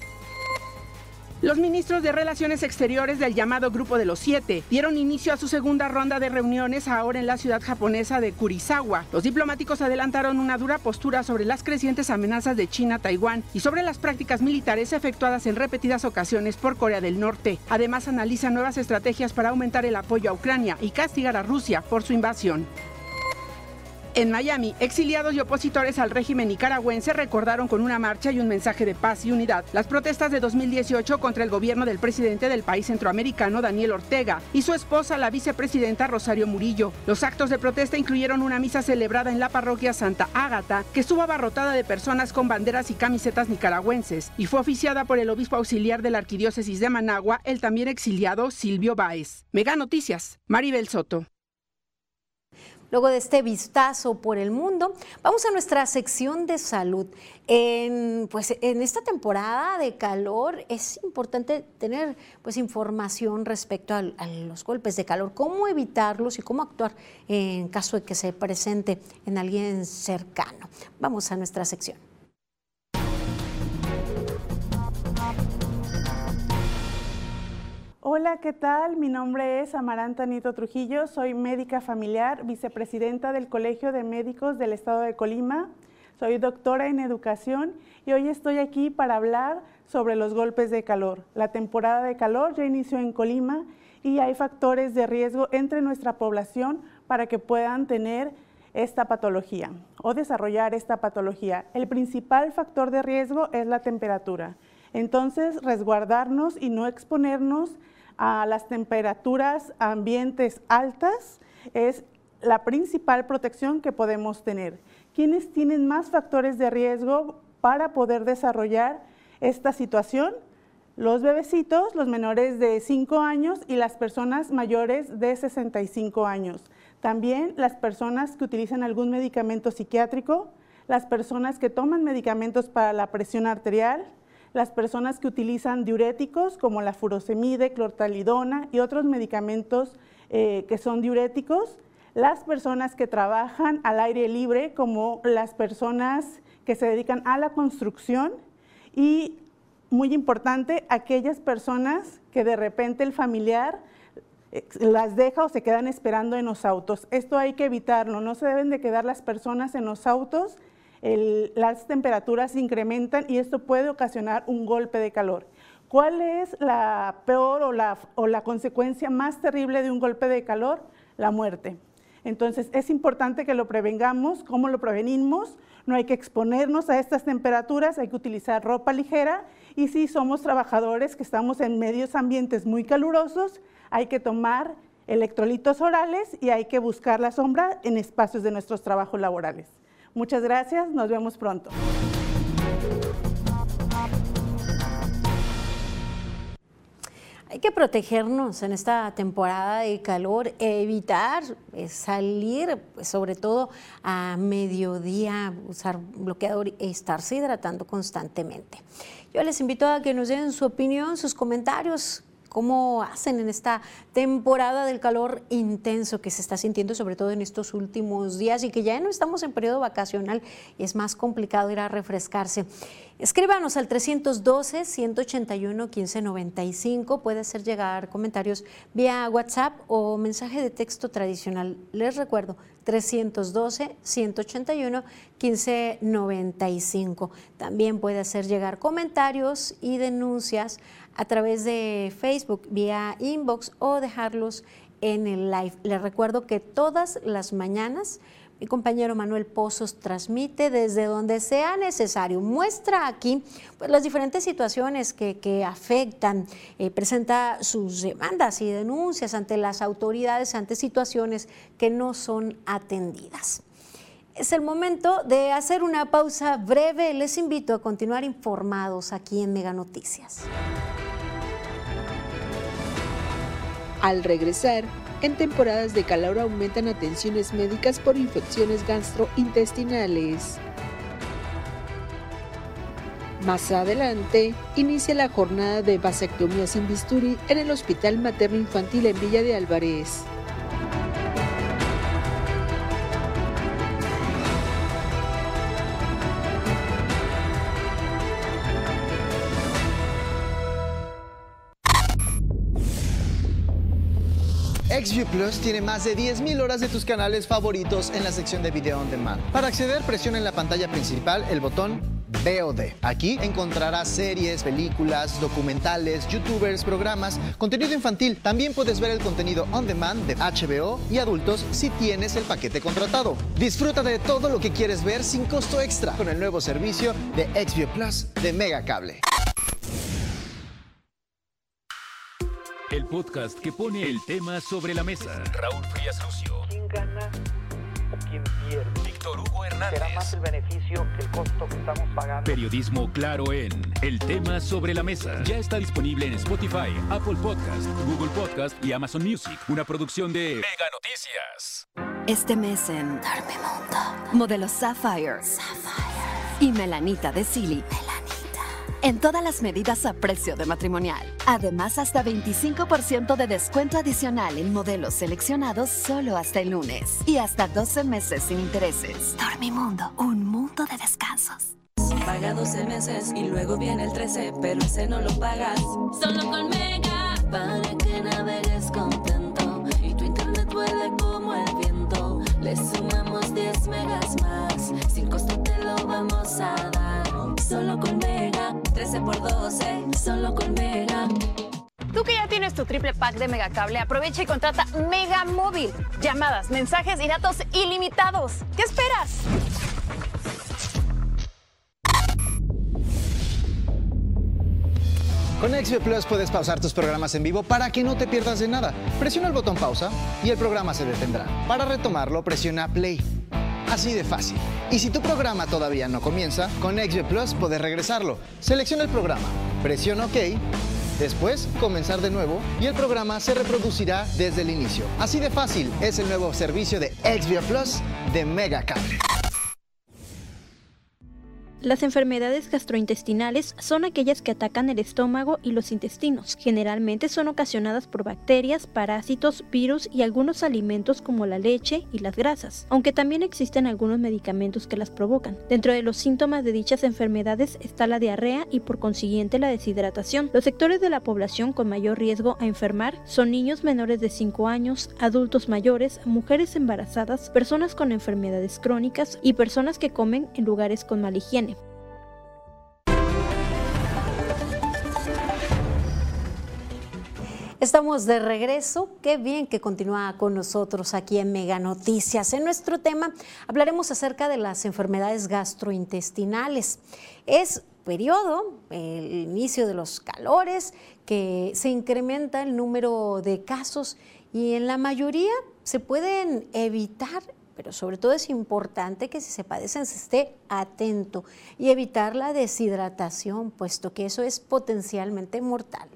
Los ministros de Relaciones Exteriores del llamado Grupo de los Siete dieron inicio a su segunda ronda de reuniones ahora en la ciudad japonesa de Kurisawa. Los diplomáticos adelantaron una dura postura sobre las crecientes amenazas de China a Taiwán y sobre las prácticas militares efectuadas en repetidas ocasiones por Corea del Norte. Además, analizan nuevas estrategias para aumentar el apoyo a Ucrania y castigar a Rusia por su invasión. En Miami, exiliados y opositores al régimen nicaragüense recordaron con una marcha y un mensaje de paz y unidad las protestas de 2018 contra el gobierno del presidente del país centroamericano, Daniel Ortega, y su esposa, la vicepresidenta Rosario Murillo. Los actos de protesta incluyeron una misa celebrada en la parroquia Santa Ágata, que estuvo abarrotada de personas con banderas y camisetas nicaragüenses, y fue oficiada por el obispo auxiliar de la arquidiócesis de Managua, el también exiliado Silvio Báez. Mega Noticias, Maribel Soto. Luego de este vistazo por el mundo, vamos a nuestra sección de salud. En, pues, en esta temporada de calor es importante tener pues, información respecto a, a los golpes de calor, cómo evitarlos y cómo actuar en caso de que se presente en alguien cercano. Vamos a nuestra sección. Hola, ¿qué tal? Mi nombre es Amaranta Nito Trujillo, soy médica familiar, vicepresidenta del Colegio de Médicos del Estado de Colima, soy doctora en educación y hoy estoy aquí para hablar sobre los golpes de calor. La temporada de calor ya inició en Colima y hay factores de riesgo entre nuestra población para que puedan tener esta patología o desarrollar esta patología. El principal factor de riesgo es la temperatura. Entonces, resguardarnos y no exponernos a las temperaturas ambientes altas es la principal protección que podemos tener. ¿Quiénes tienen más factores de riesgo para poder desarrollar esta situación? Los bebecitos, los menores de 5 años y las personas mayores de 65 años. También las personas que utilizan algún medicamento psiquiátrico, las personas que toman medicamentos para la presión arterial, las personas que utilizan diuréticos como la furosemide, clortalidona y otros medicamentos eh, que son diuréticos, las personas que trabajan al aire libre como las personas que se dedican a la construcción. Y muy importante, aquellas personas que de repente el familiar eh, las deja o se quedan esperando en los autos. Esto hay que evitarlo, no se deben de quedar las personas en los autos las temperaturas incrementan y esto puede ocasionar un golpe de calor. ¿Cuál es la peor o la, o la consecuencia más terrible de un golpe de calor? La muerte. Entonces es importante que lo prevengamos. ¿Cómo lo prevenimos? No hay que exponernos a estas temperaturas, hay que utilizar ropa ligera y si somos trabajadores que estamos en medios ambientes muy calurosos, hay que tomar electrolitos orales y hay que buscar la sombra en espacios de nuestros trabajos laborales. Muchas gracias, nos vemos pronto. Hay que protegernos en esta temporada de calor, evitar eh, salir, pues, sobre todo a mediodía, usar bloqueador y estarse hidratando constantemente. Yo les invito a que nos den su opinión, sus comentarios, cómo hacen en esta temporada del calor intenso que se está sintiendo, sobre todo en estos últimos días y que ya no estamos en periodo vacacional y es más complicado ir a refrescarse. Escríbanos al 312-181-1595. Puede hacer llegar comentarios vía WhatsApp o mensaje de texto tradicional. Les recuerdo, 312-181-1595. También puede hacer llegar comentarios y denuncias a través de Facebook, vía inbox o dejarlos en el live. Les recuerdo que todas las mañanas mi compañero Manuel Pozos transmite desde donde sea necesario. Muestra aquí pues, las diferentes situaciones que, afectan, eh, presenta sus demandas y denuncias ante las autoridades, ante situaciones que no son atendidas. Es el momento de hacer una pausa breve. Les invito a continuar informados aquí en Mega Noticias. Al regresar, en temporadas de calor aumentan atenciones médicas por infecciones gastrointestinales. Más adelante, inicia la jornada de vasectomía sin bisturi en el Hospital Materno Infantil en Villa de Álvarez. XView Plus tiene más de 10.000 horas de tus canales favoritos en la sección de Video On Demand. Para acceder, presiona en la pantalla principal el botón VOD. Aquí encontrarás series, películas, documentales, youtubers, programas, contenido infantil. También puedes ver el contenido on demand de HBO y adultos si tienes el paquete contratado. Disfruta de todo lo que quieres ver sin costo extra con el nuevo servicio de XView Plus de Mega El podcast que pone el tema sobre la mesa. Raúl Frías Lucio. ¿Quién gana o quién pierde? Víctor Hugo Hernández. Será más el beneficio que el costo que estamos pagando. Periodismo claro en El tema sobre la mesa. Ya está disponible en Spotify, Apple Podcast, Google Podcast y Amazon Music. Una producción de Mega Noticias. Este mes en Dormimundo. Modelo Sapphire. Sapphire. Y Melanita de Silly en todas las medidas a precio de matrimonial. Además, hasta 25% de descuento adicional en modelos seleccionados solo hasta el lunes. Y hasta 12 meses sin intereses. Dormimundo, un mundo de descansos. Paga 12 meses y luego viene el 13, pero ese no lo pagas. Solo con Mega, para que navegues contento. Y tu internet vuele como el viento. Le sumamos 10 megas más. Sin costo te lo vamos a dar. Solo con Mega, 13 por 12, solo con Mega. Tú que ya tienes tu triple pack de Megacable, aprovecha y contrata Mega Móvil. Llamadas, mensajes y datos ilimitados. ¿Qué esperas? Con XV Plus puedes pausar tus programas en vivo para que no te pierdas de nada. Presiona el botón pausa y el programa se detendrá. Para retomarlo, presiona play. Así de fácil. Y si tu programa todavía no comienza, con XV Plus puedes regresarlo. Selecciona el programa, presiona OK, después comenzar de nuevo y el programa se reproducirá desde el inicio. Así de fácil es el nuevo servicio de XV Plus de Mega Cable. Las enfermedades gastrointestinales son aquellas que atacan el estómago y los intestinos. Generalmente son ocasionadas por bacterias, parásitos, virus y algunos alimentos como la leche y las grasas, aunque también existen algunos medicamentos que las provocan. Dentro de los síntomas de dichas enfermedades está la diarrea y por consiguiente la deshidratación. Los sectores de la población con mayor riesgo a enfermar son niños menores de 5 años, adultos mayores, mujeres embarazadas, personas con enfermedades crónicas y personas que comen en lugares con mala higiene. Estamos de regreso. Qué bien que continúa con nosotros aquí en Mega Noticias. En nuestro tema hablaremos acerca de las enfermedades gastrointestinales. Es periodo, el inicio de los calores, que se incrementa el número de casos y en la mayoría se pueden evitar pero sobre todo es importante que si se padecen se esté atento y evitar la deshidratación, puesto que eso es potencialmente mortal.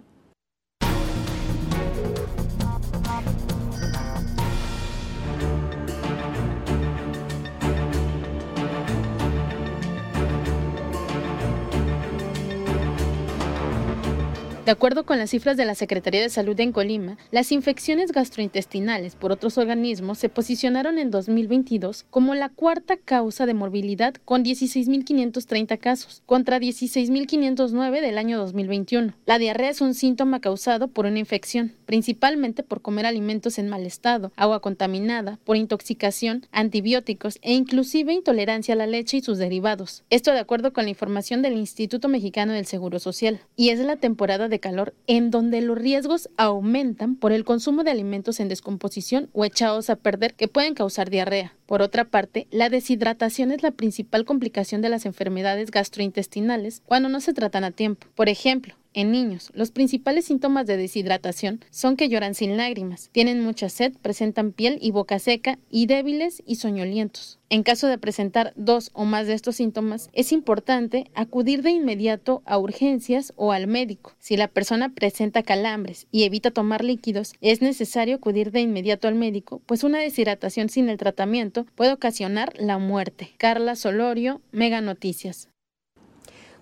De acuerdo con las cifras de la Secretaría de Salud en Colima, las infecciones gastrointestinales por otros organismos se posicionaron en 2022 como la cuarta causa de morbilidad con 16.530 casos, contra 16.509 del año 2021. La diarrea es un síntoma causado por una infección, principalmente por comer alimentos en mal estado, agua contaminada, por intoxicación, antibióticos e inclusive intolerancia a la leche y sus derivados. Esto de acuerdo con la información del Instituto Mexicano del Seguro Social. Y es la temporada de calor en donde los riesgos aumentan por el consumo de alimentos en descomposición o echados a perder que pueden causar diarrea. Por otra parte, la deshidratación es la principal complicación de las enfermedades gastrointestinales cuando no se tratan a tiempo. Por ejemplo, en niños, los principales síntomas de deshidratación son que lloran sin lágrimas, tienen mucha sed, presentan piel y boca seca y débiles y soñolientos. En caso de presentar dos o más de estos síntomas, es importante acudir de inmediato a urgencias o al médico. Si la persona presenta calambres y evita tomar líquidos, es necesario acudir de inmediato al médico, pues una deshidratación sin el tratamiento puede ocasionar la muerte. Carla Solorio, Mega Noticias.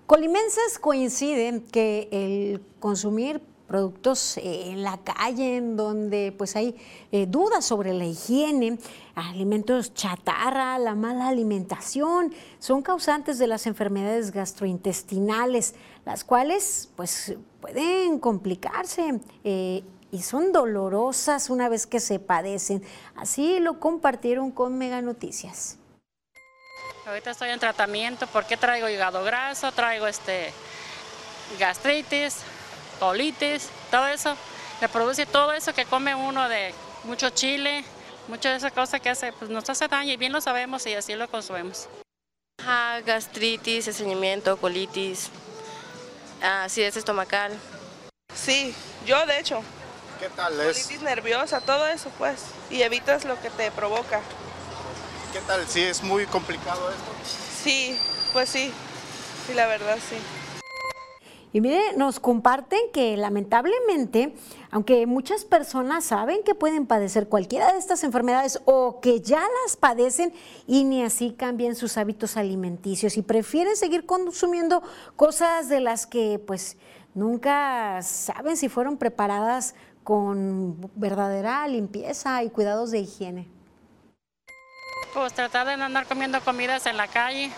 Colimenses coinciden que el consumir productos eh, en la calle en donde pues hay eh, dudas sobre la higiene, alimentos chatarra, la mala alimentación, son causantes de las enfermedades gastrointestinales, las cuales pues pueden complicarse eh, y son dolorosas una vez que se padecen. Así lo compartieron con Mega Noticias. Ahorita estoy en tratamiento porque traigo hígado graso, traigo este gastritis, colitis, todo eso. Le produce todo eso que come uno de mucho chile, muchas de esas cosas que hace, pues nos hace daño y bien lo sabemos y así lo consumimos. gastritis, estreñimiento, colitis, acidez estomacal. Sí, yo de hecho. ¿Qué tal es? Colitis nerviosa, todo eso pues, y evitas lo que te provoca. ¿Qué tal? ¿Sí es muy complicado esto? Sí, pues sí, sí, la verdad sí. Y mire, nos comparten que lamentablemente, aunque muchas personas saben que pueden padecer cualquiera de estas enfermedades o que ya las padecen y ni así cambian sus hábitos alimenticios y prefieren seguir consumiendo cosas de las que pues nunca saben si fueron preparadas con verdadera limpieza y cuidados de higiene. Pues tratar de no andar comiendo comidas en la calle,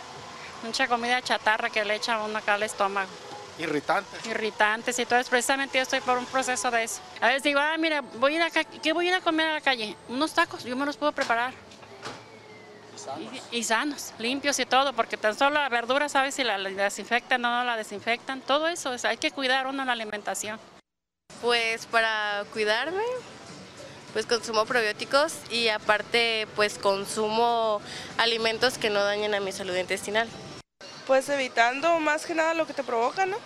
mucha comida chatarra que le echa uno acá al estómago. Irritantes. Irritantes y todo eso. Precisamente yo estoy por un proceso de eso. A veces digo, ah, mira, voy a ir acá, ¿qué voy a ir a comer a la calle? Unos tacos, yo me los puedo preparar. Y sanos. Y, y sanos, limpios y todo, porque tan solo la verdura, ¿sabes si la, la desinfectan o no la desinfectan? Todo eso, o sea, hay que cuidar uno la alimentación. Pues para cuidarme, pues consumo probióticos y aparte pues consumo alimentos que no dañen a mi salud intestinal. Pues evitando más que nada lo que te provoca, ¿no?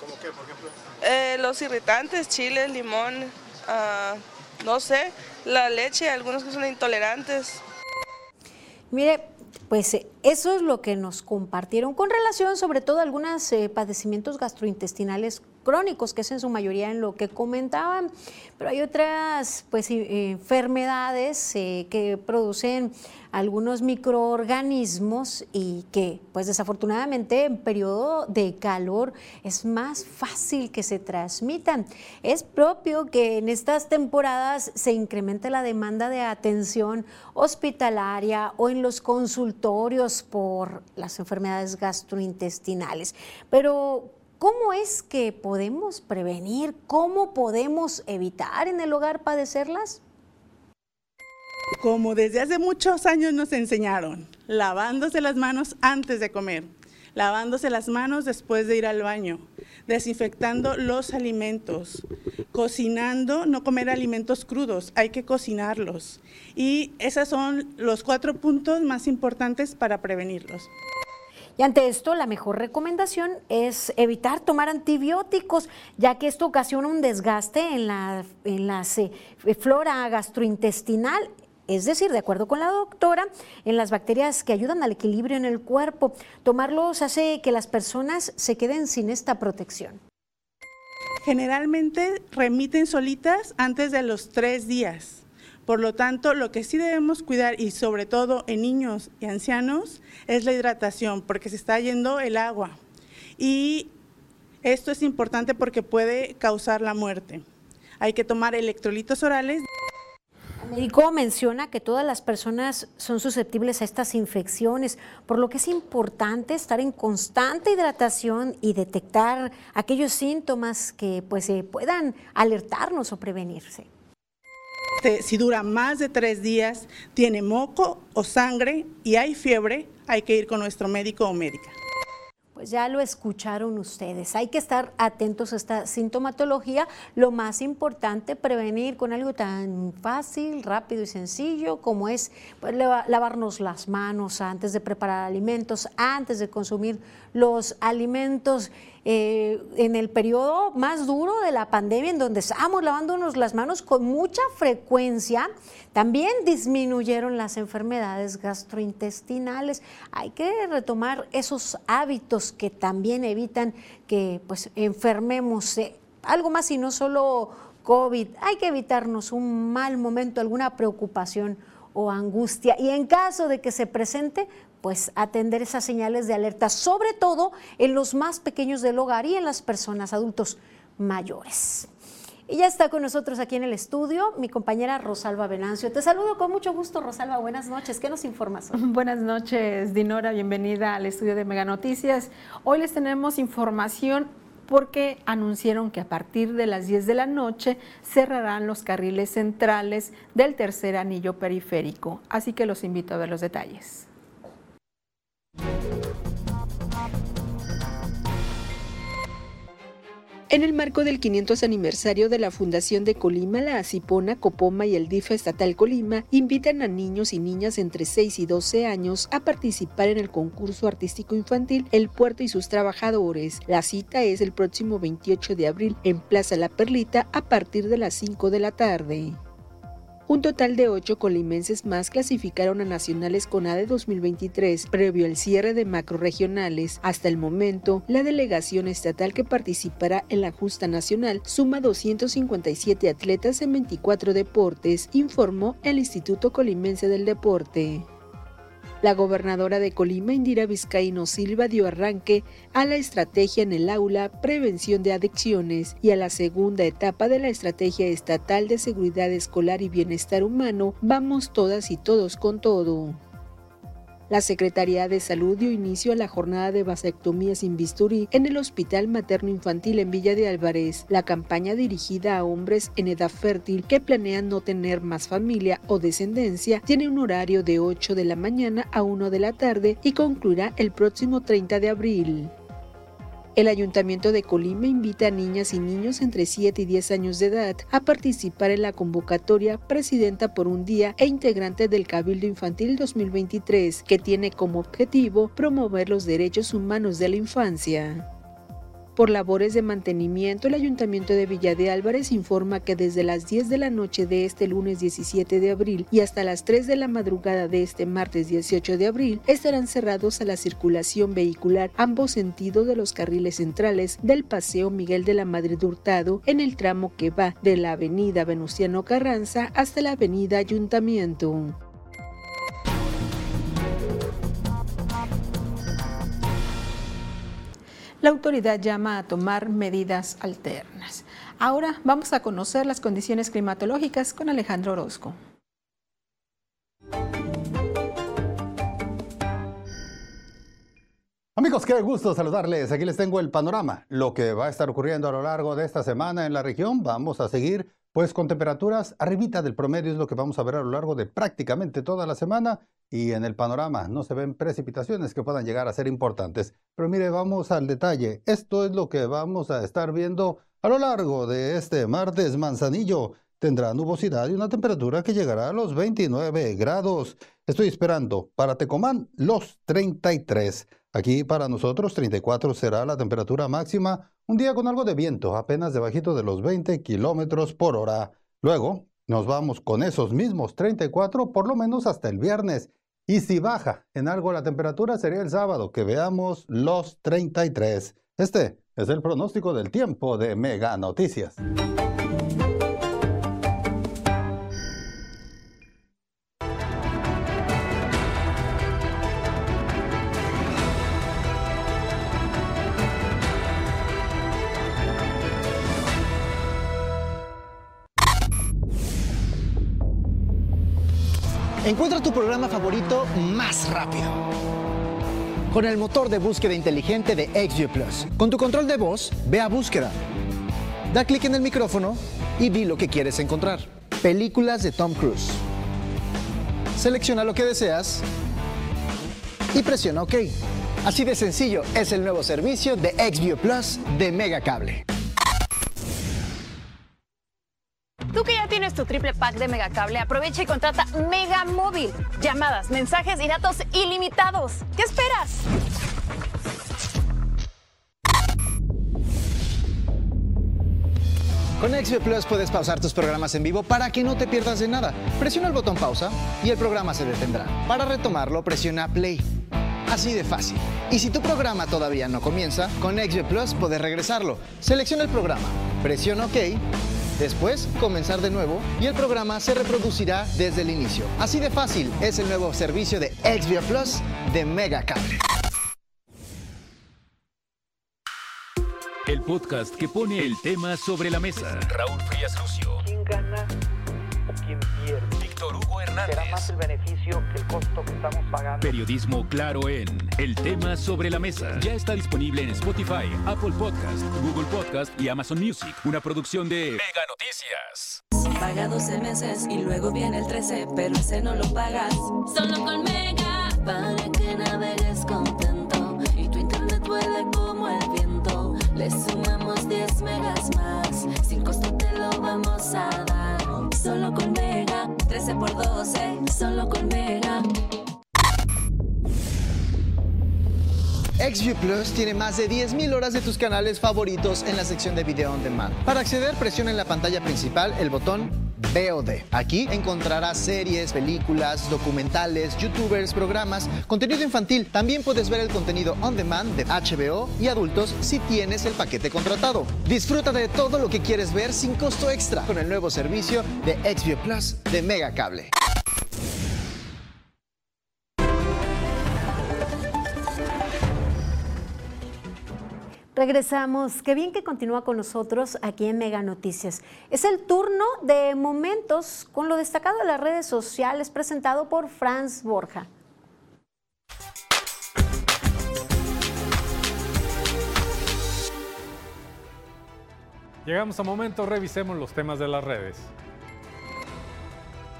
¿Cómo qué, por ejemplo? Eh, los irritantes, chiles, limón, ah, no sé, la leche, algunos que son intolerantes. Mire, pues eh, eso es lo que nos compartieron con relación sobre todo a algunos eh, padecimientos gastrointestinales crónicos, que es en su mayoría en lo que comentaban, pero hay otras pues, enfermedades eh, que producen algunos microorganismos y que pues desafortunadamente en periodo de calor es más fácil que se transmitan. Es propio que en estas temporadas se incremente la demanda de atención hospitalaria o en los consultorios por las enfermedades gastrointestinales. Pero ¿Cómo es que podemos prevenir? ¿Cómo podemos evitar en el hogar padecerlas? Como desde hace muchos años nos enseñaron, lavándose las manos antes de comer, lavándose las manos después de ir al baño, desinfectando los alimentos, cocinando, no comer alimentos crudos, hay que cocinarlos. Y esos son los cuatro puntos más importantes para prevenirlos. Y ante esto, la mejor recomendación es evitar tomar antibióticos, ya que esto ocasiona un desgaste en la, eh, flora gastrointestinal es decir, de acuerdo con la doctora, en las bacterias que ayudan al equilibrio en el cuerpo. Tomarlos hace que las personas se queden sin esta protección. Generalmente remiten solitas antes de los tres días. Por lo tanto, lo que sí debemos cuidar, y sobre todo en niños y ancianos, es la hidratación, porque se está yendo el agua. Y esto es importante porque puede causar la muerte. Hay que tomar electrolitos orales. El médico menciona que todas las personas son susceptibles a estas infecciones, por lo que es importante estar en constante hidratación y detectar aquellos síntomas que pues, puedan alertarnos o prevenirse. Si dura más de tres días, tiene moco o sangre y hay fiebre, hay que ir con nuestro médico o médica. Pues ya lo escucharon ustedes. Hay que estar atentos a esta sintomatología. Lo más importante, prevenir con algo tan fácil, rápido y sencillo como es pues, lavarnos las manos antes de preparar alimentos, antes de consumir los alimentos. Eh, en el periodo más duro de la pandemia, en donde estábamos lavándonos las manos con mucha frecuencia, también disminuyeron las enfermedades gastrointestinales. Hay que retomar esos hábitos que también evitan que pues, enfermemos algo más y no solo COVID. Hay que evitarnos un mal momento, alguna preocupación o angustia. Y en caso de que se presente, pues atender esas señales de alerta, sobre todo en los más pequeños del hogar y en las personas adultos mayores. Y ya está con nosotros aquí en el estudio mi compañera Rosalba Venancio. Te saludo con mucho gusto, Rosalba. Buenas noches. ¿Qué nos informas? Buenas noches, Dinora. Bienvenida al estudio de Mega Noticias. Hoy les tenemos información porque anunciaron que a partir de las 10 de la noche cerrarán los carriles centrales del tercer anillo periférico. Así que los invito a ver los detalles. En el marco del 500 aniversario de la Fundación de Colima, la Acipona, Copoma y el DIF Estatal Colima invitan a niños y niñas entre 6 y 12 años a participar en el concurso artístico infantil El Puerto y sus trabajadores. La cita es el próximo 28 de abril en Plaza La Perlita a partir de las 5 de la tarde. Un total de ocho colimenses más clasificaron a nacionales con ADE 2023 previo al cierre de macroregionales. Hasta el momento, la delegación estatal que participará en la justa nacional suma 257 atletas en 24 deportes, informó el Instituto Colimense del Deporte. La gobernadora de Colima, Indira Vizcaíno Silva, dio arranque a la estrategia en el aula Prevención de Adicciones y a la segunda etapa de la Estrategia Estatal de Seguridad Escolar y Bienestar Humano, Vamos todas y todos con todo. La Secretaría de Salud dio inicio a la jornada de vasectomía sin bisturí en el Hospital Materno Infantil en Villa de Álvarez. La campaña dirigida a hombres en edad fértil que planean no tener más familia o descendencia tiene un horario de 8 de la mañana a 1 de la tarde y concluirá el próximo 30 de abril. El Ayuntamiento de Colima invita a niñas y niños entre 7 y 10 años de edad a participar en la convocatoria Presidenta por un Día e integrante del Cabildo Infantil 2023, que tiene como objetivo promover los derechos humanos de la infancia. Por labores de mantenimiento, el Ayuntamiento de Villa de Álvarez informa que desde las 10 de la noche de este lunes 17 de abril y hasta las 3 de la madrugada de este martes 18 de abril estarán cerrados a la circulación vehicular ambos sentidos de los carriles centrales del Paseo Miguel de la Madrid Hurtado en el tramo que va de la Avenida Venustiano Carranza hasta la Avenida Ayuntamiento. La autoridad llama a tomar medidas alternas. Ahora vamos a conocer las condiciones climatológicas con Alejandro Orozco. Amigos, qué gusto saludarles. Aquí les tengo el panorama. Lo que va a estar ocurriendo a lo largo de esta semana en la región. Vamos a seguir pues con temperaturas arribita del promedio es lo que vamos a ver a lo largo de prácticamente toda la semana y en el panorama no se ven precipitaciones que puedan llegar a ser importantes. Pero mire, vamos al detalle. Esto es lo que vamos a estar viendo a lo largo de este martes. Manzanillo tendrá nubosidad y una temperatura que llegará a los 29 grados. Estoy esperando para Tecomán los 33. Aquí para nosotros 34 será la temperatura máxima, un día con algo de viento, apenas debajito de los 20 kilómetros por hora. Luego nos vamos con esos mismos 34 por lo menos hasta el viernes. Y si baja en algo la temperatura sería el sábado, que veamos los 33. Este es el pronóstico del tiempo de Mega Noticias. Encuentra tu programa favorito más rápido. Con el motor de búsqueda inteligente de XView Plus. Con tu control de voz, ve a búsqueda. Da clic en el micrófono y di lo que quieres encontrar. Películas de Tom Cruise. Selecciona lo que deseas y presiona OK. Así de sencillo es el nuevo servicio de XView Plus de Megacable. Tú que ya tienes tu triple pack de Megacable, aprovecha y contrata Mega Móvil. Llamadas, mensajes y datos ilimitados. ¿Qué esperas? Con XView Plus puedes pausar tus programas en vivo para que no te pierdas de nada. Presiona el botón pausa y el programa se detendrá. Para retomarlo, presiona play. Así de fácil. Y si tu programa todavía no comienza, con XView Plus puedes regresarlo. Selecciona el programa, presiona OK, después comenzar de nuevo y el programa se reproducirá desde el inicio. Así de fácil es el nuevo servicio de XView Plus de Megacable. El podcast que pone el tema sobre la mesa. Raúl Frías Lucio. ¿Quién gana o quién pierde? Víctor Hugo Hernández. ¿Será más el beneficio que el costo que estamos pagando? Periodismo claro en El tema sobre la mesa. Ya está disponible en Spotify, Apple Podcast, Google Podcast y Amazon Music. Una producción de Mega Noticias. Paga 12 meses y luego viene el 13, pero ese no lo pagas. Solo con Mega, para que navegues contento XView Plus tiene más de 10.000 horas de tus canales favoritos en la sección de Video On Demand. Para acceder, presiona en la pantalla principal el botón VOD. Aquí encontrarás series, películas, documentales, youtubers, programas, contenido infantil. También puedes ver el contenido on demand de HBO y adultos si tienes el paquete contratado. Disfruta de todo lo que quieres ver sin costo extra con el nuevo servicio de XView Plus de Megacable. Regresamos. Qué bien que continúa con nosotros aquí en Mega Noticias. Es el turno de momentos con lo destacado de las redes sociales presentado por Franz Borja. Llegamos a momento, revisemos los temas de las redes.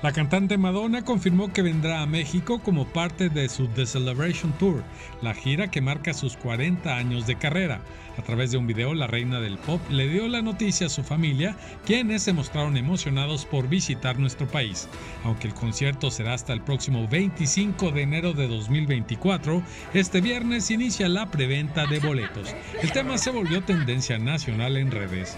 La cantante Madonna confirmó que vendrá a México como parte de su The Celebration Tour, la gira que marca sus 40 años de carrera. A través de un video, la reina del pop le dio la noticia a su familia, quienes se mostraron emocionados por visitar nuestro país. Aunque el concierto será hasta el próximo 25 de enero de 2024, este viernes inicia la preventa de boletos. El tema se volvió tendencia nacional en redes.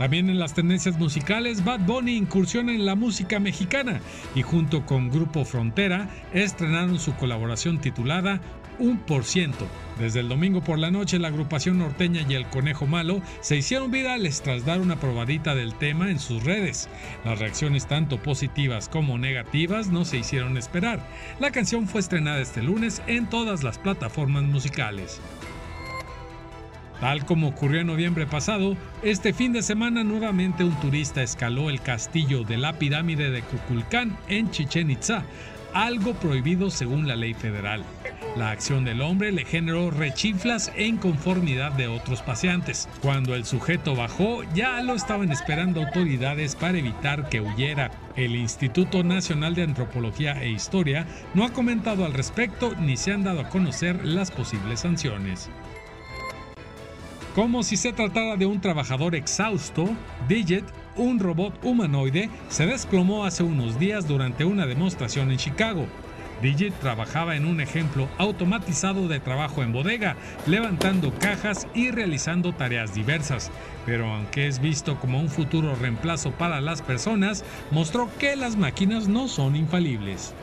También en las tendencias musicales, Bad Bunny incursiona en la música mexicana y junto con Grupo Frontera estrenaron su colaboración titulada Un por ciento. Desde el domingo por la noche, la agrupación norteña y el Conejo Malo se hicieron virales tras dar una probadita del tema en sus redes. Las reacciones tanto positivas como negativas no se hicieron esperar. La canción fue estrenada este lunes en todas las plataformas musicales. Tal como ocurrió en noviembre pasado, este fin de semana nuevamente un turista escaló el castillo de la pirámide de Kukulcán en Chichen Itza, algo prohibido según la ley federal. La acción del hombre le generó rechiflas e inconformidad de otros paseantes. Cuando el sujeto bajó, ya lo estaban esperando autoridades para evitar que huyera. El Instituto Nacional de Antropología e Historia no ha comentado al respecto ni se han dado a conocer las posibles sanciones. Como si se tratara de un trabajador exhausto, Digit un robot humanoide, se desplomó hace unos días durante una demostración en Chicago. Digit trabajaba en un ejemplo automatizado de trabajo en bodega, levantando cajas y realizando tareas diversas. Pero aunque es visto como un futuro reemplazo para las personas, mostró que las máquinas no son infalibles.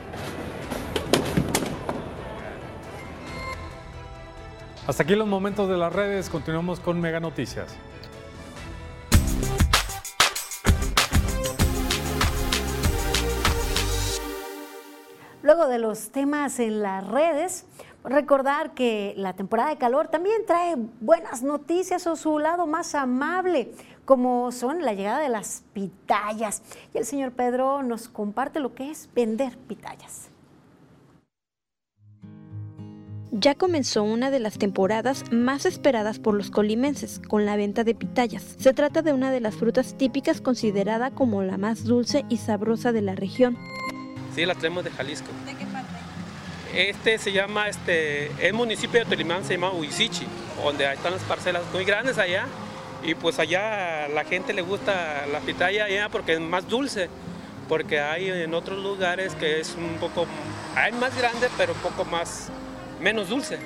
Hasta aquí los momentos de las redes, continuamos con Mega Noticias. Luego de los temas en las redes, recordar que la temporada de calor también trae buenas noticias o su lado más amable, como son la llegada de las pitayas. Y el señor Pedro nos comparte lo que es vender pitayas. Ya comenzó una de las temporadas más esperadas por los colimenses, con la venta de pitayas. Se trata de una de las frutas típicas considerada como la más dulce y sabrosa de la región. Sí, la traemos de Jalisco. ¿De qué parte? Este se llama, este, el municipio de Tolimán se llama Huizichi, donde están las parcelas muy grandes allá. Y pues allá a la gente le gusta la pitaya allá porque es más dulce, porque hay en otros lugares que es un poco, hay más grande, pero un poco más, menos dulce.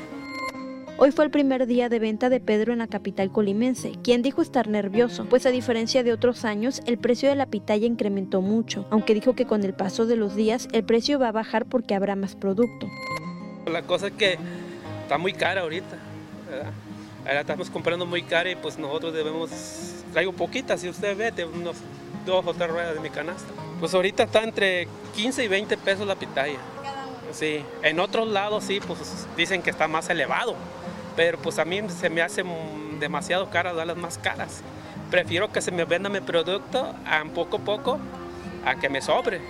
Hoy fue el primer día de venta de Pedro en la capital colimense, quien dijo estar nervioso, pues a diferencia de otros años, el precio de la pitaya incrementó mucho, aunque dijo que con el paso de los días el precio va a bajar porque habrá más producto. La cosa es que está muy cara ahorita, ¿verdad? Ahora estamos comprando muy cara y pues nosotros debemos, traigo poquitas, si usted ve, de unos dos o tres ruedas de mi canasta. Pues ahorita está entre 15 y 20 pesos la pitaya. Sí, en otros lados sí, pues dicen que está más elevado, pero pues a mí se me hace demasiado cara darlas más caras. Prefiero que se me venda mi producto a poco a poco a que me sobre.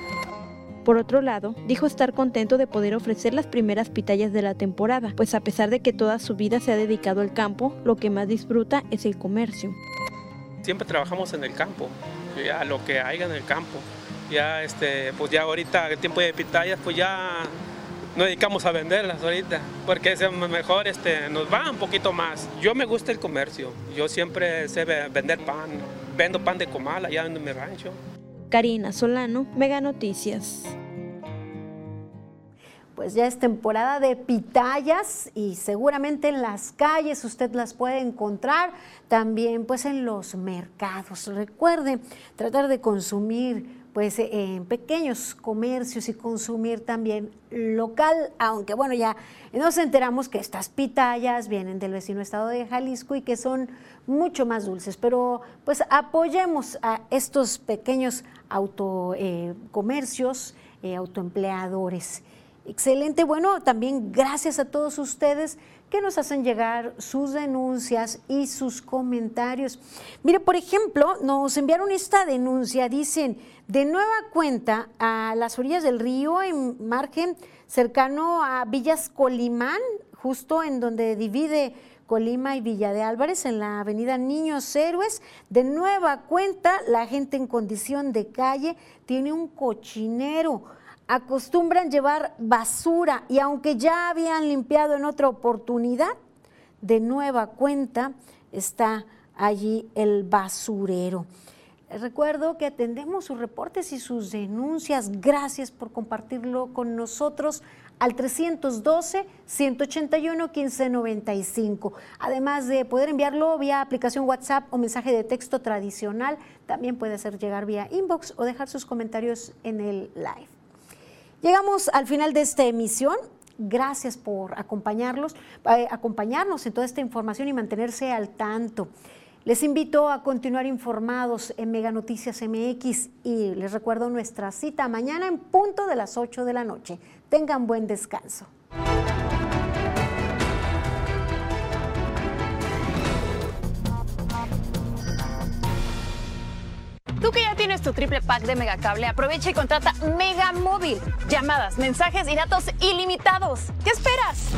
Por otro lado, dijo estar contento de poder ofrecer las primeras pitayas de la temporada, pues a pesar de que toda su vida se ha dedicado al campo, lo que más disfruta es el comercio. Siempre trabajamos en el campo, ya lo que haya en el campo. Ya este, pues ya ahorita el tiempo de pitayas, pues ya nos dedicamos a venderlas ahorita, porque es mejor, este, nos va un poquito más. Yo me gusta el comercio, yo siempre sé vender pan, vendo pan de comal allá en mi rancho. Karina Solano, Mega Noticias. Pues ya es temporada de pitayas y seguramente en las calles usted las puede encontrar, también pues en los mercados. Recuerde tratar de consumir pues en pequeños comercios y consumir también local, aunque bueno, ya nos enteramos que estas pitayas vienen del vecino estado de Jalisco y que son mucho más dulces, pero pues apoyemos a estos pequeños autocomercios, eh, autoempleadores. Excelente, bueno, también gracias a todos ustedes que nos hacen llegar sus denuncias y sus comentarios. Mire, por ejemplo, nos enviaron esta denuncia, dicen, de nueva cuenta a las orillas del río, en margen cercano a Villas Colimán, justo en donde divide Colima y Villa de Álvarez, en la avenida Niños Héroes. De nueva cuenta, la gente en condición de calle tiene un cochinero acostumbran llevar basura y aunque ya habían limpiado en otra oportunidad, de nueva cuenta está allí el basurero. recuerdo que atendemos sus reportes y sus denuncias. Gracias por compartirlo con nosotros al 312-181-1595. Además de poder enviarlo vía aplicación WhatsApp o mensaje de texto tradicional, también puede hacer llegar vía inbox o dejar sus comentarios en el live. Llegamos al final de esta emisión. Gracias por acompañarlos, eh, acompañarnos en toda esta información y mantenerse al tanto. Les invito a continuar informados en Mega Noticias MX y les recuerdo nuestra cita mañana en punto de las 8 de la noche. Tengan buen descanso. Tú que ya tienes tu triple pack de Megacable, aprovecha y contrata Mega Móvil. Llamadas, mensajes y datos ilimitados. ¿Qué esperas?